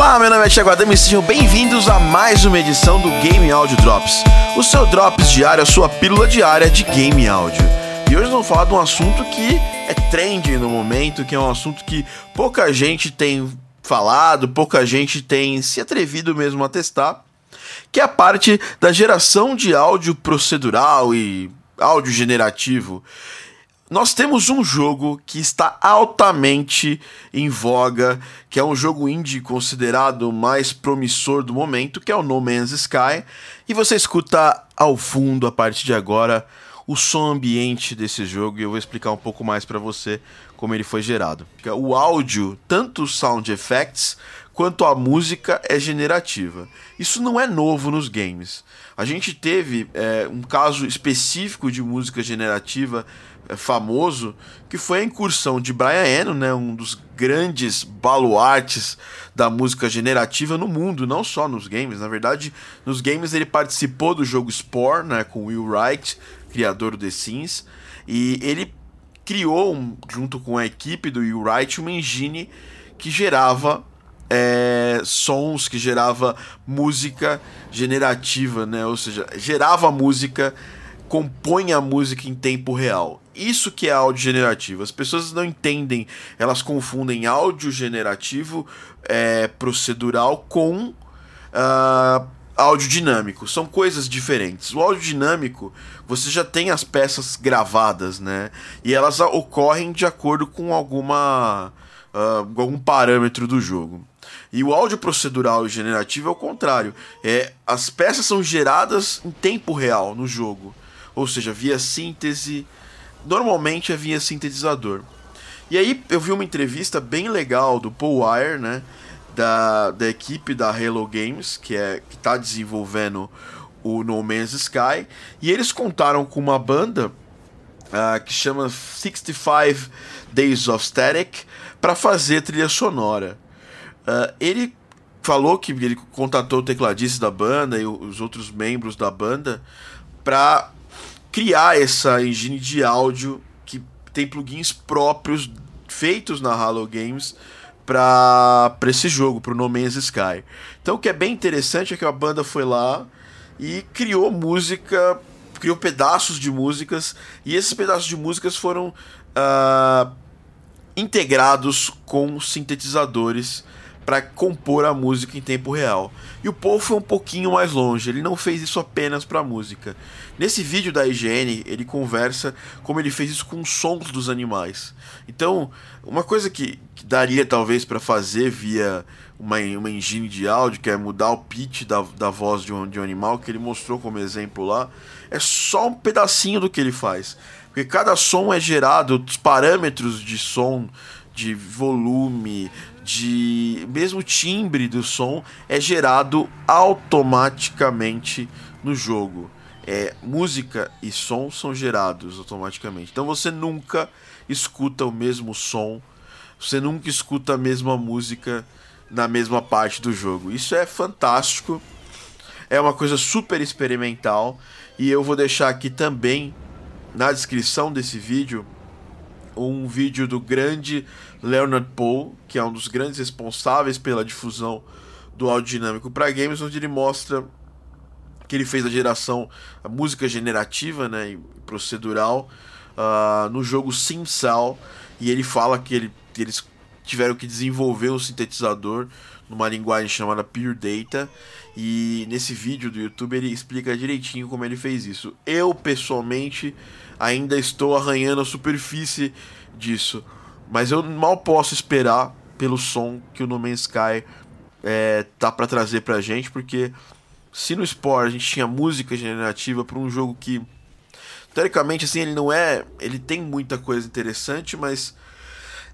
Olá, meu nome é Thiago Adamo e sejam bem-vindos a mais uma edição do Game Audio Drops, o seu Drops diário, a sua pílula diária de Game Audio. E hoje vamos falar de um assunto que é trending no momento, que é um assunto que pouca gente tem falado, pouca gente tem se atrevido mesmo a testar, que é a parte da geração de áudio procedural e áudio generativo. Nós temos um jogo que está altamente em voga, que é um jogo indie considerado mais promissor do momento, que é o No Man's Sky. E você escuta ao fundo, a partir de agora, o som ambiente desse jogo e eu vou explicar um pouco mais para você como ele foi gerado. O áudio, tanto os sound effects quanto a música é generativa. Isso não é novo nos games. A gente teve é, um caso específico de música generativa é, famoso, que foi a incursão de Brian Eno, né, um dos grandes baluartes da música generativa no mundo, não só nos games. Na verdade, nos games ele participou do jogo Spore, né, com Will Wright, criador do The Sims, e ele criou, junto com a equipe do Will Wright, uma engine que gerava é, sons, que gerava música generativa, né? Ou seja, gerava música, compõe a música em tempo real. Isso que é áudio generativo. As pessoas não entendem, elas confundem áudio generativo é, procedural com uh, áudio dinâmico. São coisas diferentes. O áudio dinâmico, você já tem as peças gravadas, né? E elas ocorrem de acordo com alguma uh, algum parâmetro do jogo. E o áudio procedural e generativo é o contrário. É, as peças são geradas em tempo real no jogo. Ou seja, via síntese, normalmente é via sintetizador. E aí eu vi uma entrevista bem legal do Paul Wire, né? Da, da equipe da Halo Games, que é que está desenvolvendo o No Man's Sky. E eles contaram com uma banda uh, que chama 65 Days of Static para fazer trilha sonora. Uh, ele falou que ele contatou o tecladista da banda e os outros membros da banda para criar essa engine de áudio que tem plugins próprios feitos na Halo Games para esse jogo, para o No Man's Sky. Então o que é bem interessante é que a banda foi lá e criou música, criou pedaços de músicas e esses pedaços de músicas foram uh, integrados com sintetizadores para compor a música em tempo real. E o Paul foi um pouquinho mais longe, ele não fez isso apenas para música. Nesse vídeo da IGN, ele conversa como ele fez isso com os sons dos animais. Então, uma coisa que, que daria talvez para fazer via uma, uma engine de áudio, que é mudar o pitch da, da voz de um, de um animal, que ele mostrou como exemplo lá, é só um pedacinho do que ele faz. Porque cada som é gerado, os parâmetros de som, de volume, de mesmo timbre do som é gerado automaticamente no jogo. É, música e som são gerados automaticamente. Então você nunca escuta o mesmo som, você nunca escuta a mesma música na mesma parte do jogo. Isso é fantástico. É uma coisa super experimental e eu vou deixar aqui também na descrição desse vídeo um vídeo do grande Leonard Poe, que é um dos grandes responsáveis pela difusão do áudio dinâmico para games, onde ele mostra que ele fez a geração, a música generativa né, e procedural uh, no jogo Simsal, e ele fala que, ele, eles tiveram que desenvolver um sintetizador numa linguagem chamada Pure Data. E nesse vídeo do YouTube ele explica direitinho como ele fez isso. Eu, pessoalmente, ainda estou arranhando a superfície disso. Mas eu mal posso esperar pelo som que o No Man's Sky é, tá para trazer pra gente, porque se no Spore a gente tinha música generativa para um jogo que teoricamente assim ele não é, ele tem muita coisa interessante, mas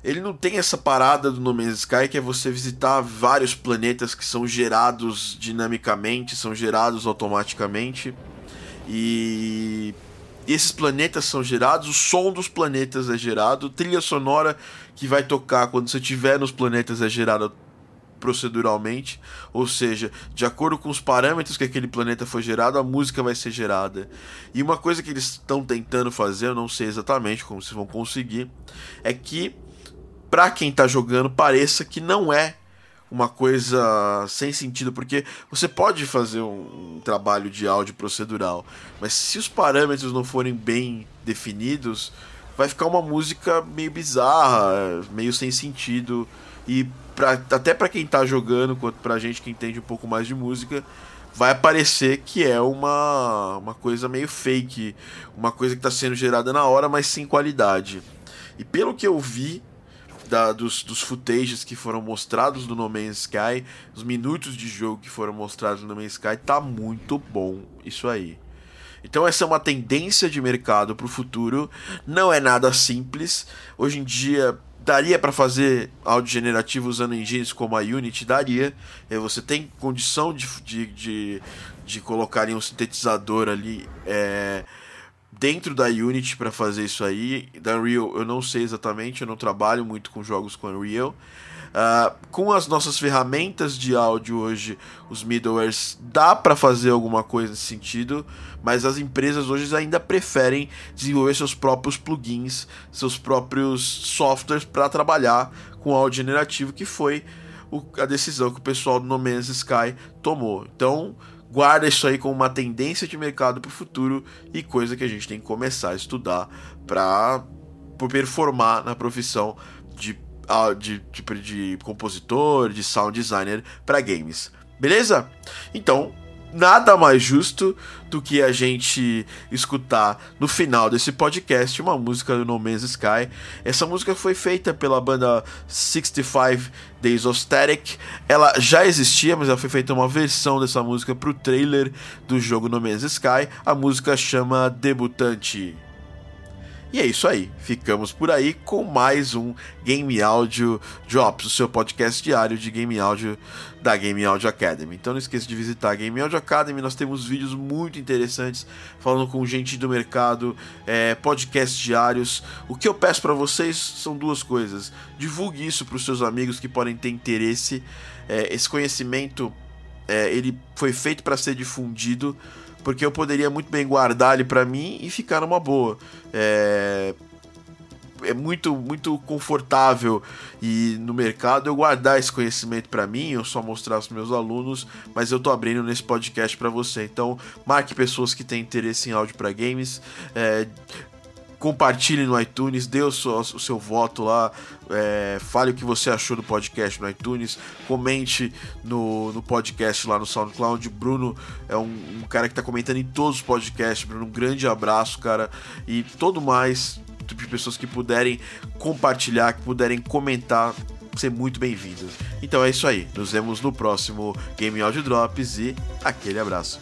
ele não tem essa parada do No Man's Sky que é você visitar vários planetas que são gerados dinamicamente, são gerados automaticamente. E esses planetas são gerados, o som dos planetas é gerado, trilha sonora que vai tocar quando você estiver nos planetas é gerada proceduralmente, ou seja, de acordo com os parâmetros que aquele planeta foi gerado, a música vai ser gerada. E uma coisa que eles estão tentando fazer, eu não sei exatamente como vocês vão conseguir, é que para quem está jogando pareça que não é uma coisa sem sentido, porque você pode fazer um, um, trabalho de áudio procedural, mas se os parâmetros não forem bem definidos, vai ficar uma música meio bizarra, meio sem sentido. E pra, até para quem tá jogando, quanto pra gente que entende um pouco mais de música, vai aparecer que é uma, uma coisa meio fake, uma coisa que está sendo gerada na hora, mas sem qualidade. E pelo que eu vi da, dos, dos footages que foram mostrados no No Man's Sky, os minutos de jogo que foram mostrados no No Man's Sky, tá muito bom isso aí. Então essa é uma tendência de mercado para o futuro, não é nada simples. Hoje em dia daria para fazer áudio generativo usando engines como a Unity, daria. Você tem condição de, de, de, de colocar em um sintetizador ali é, dentro da Unity para fazer isso aí. Da Unreal eu não sei exatamente, eu não trabalho muito com jogos com Unreal. Uh, com as nossas ferramentas de áudio hoje, os middlewares, dá para fazer alguma coisa nesse sentido, mas as empresas hoje ainda preferem desenvolver seus próprios plugins, seus próprios softwares para trabalhar com áudio generativo, que foi o, a decisão que o pessoal do No Man's Sky tomou. Então, guarda isso aí como uma tendência de mercado para o futuro e coisa que a gente tem que começar a estudar para performar na profissão de de tipo de compositor, de sound designer para games. Beleza? Então, nada mais justo do que a gente escutar no final desse podcast uma música do No Man's Sky. Essa música foi feita pela banda 65 Days of Static. Ela já existia, mas ela foi feita uma versão dessa música para o trailer do jogo No Man's Sky. A música chama Debutante. E é isso aí, ficamos por aí com mais um Game Audio Drops, o seu podcast diário de Game Audio da Game Audio Academy. Então não esqueça de visitar a Game Audio Academy, nós temos vídeos muito interessantes falando com gente do mercado, é, podcasts diários. O que eu peço para vocês são duas coisas: divulgue isso para os seus amigos que podem ter interesse. É, esse conhecimento é, ele foi feito para ser difundido porque eu poderia muito bem guardar ele para mim e ficar numa boa. É, é muito muito confortável e no mercado eu guardar esse conhecimento para mim, eu só mostrar aos meus alunos, mas eu tô abrindo nesse podcast para você. Então, marque pessoas que têm interesse em áudio para games, é, compartilhe no iTunes, dê o seu, o seu voto lá, é, fale o que você achou do podcast no iTunes, comente no, no podcast lá no SoundCloud. Bruno é um, um cara que está comentando em todos os podcasts. Bruno, um grande abraço, cara, e todo mais tipo de pessoas que puderem compartilhar, que puderem comentar, ser muito bem-vindos. Então é isso aí. Nos vemos no próximo Game Audio Drops e aquele abraço.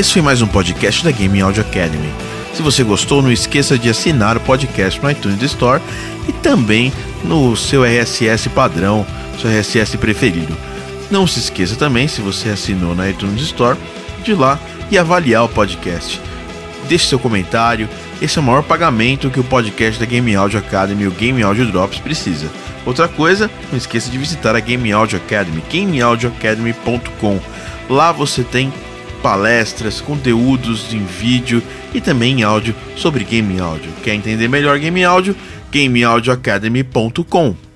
Esse foi mais um podcast da Game Audio Academy. Se você gostou, não esqueça de assinar o podcast no iTunes Store e também no seu RSS padrão, seu RSS preferido. Não se esqueça também, se você assinou na iTunes Store, de ir lá e avaliar o podcast. Deixe seu comentário. Esse é o maior pagamento que o podcast da Game Audio Academy, o Game Audio Drops, precisa. Outra coisa, não esqueça de visitar a Game Audio Academy, gameaudioacademy.com. Lá você tem palestras, conteúdos em vídeo e também em áudio sobre game áudio. Quer entender melhor game áudio? gameaudioacademy.com.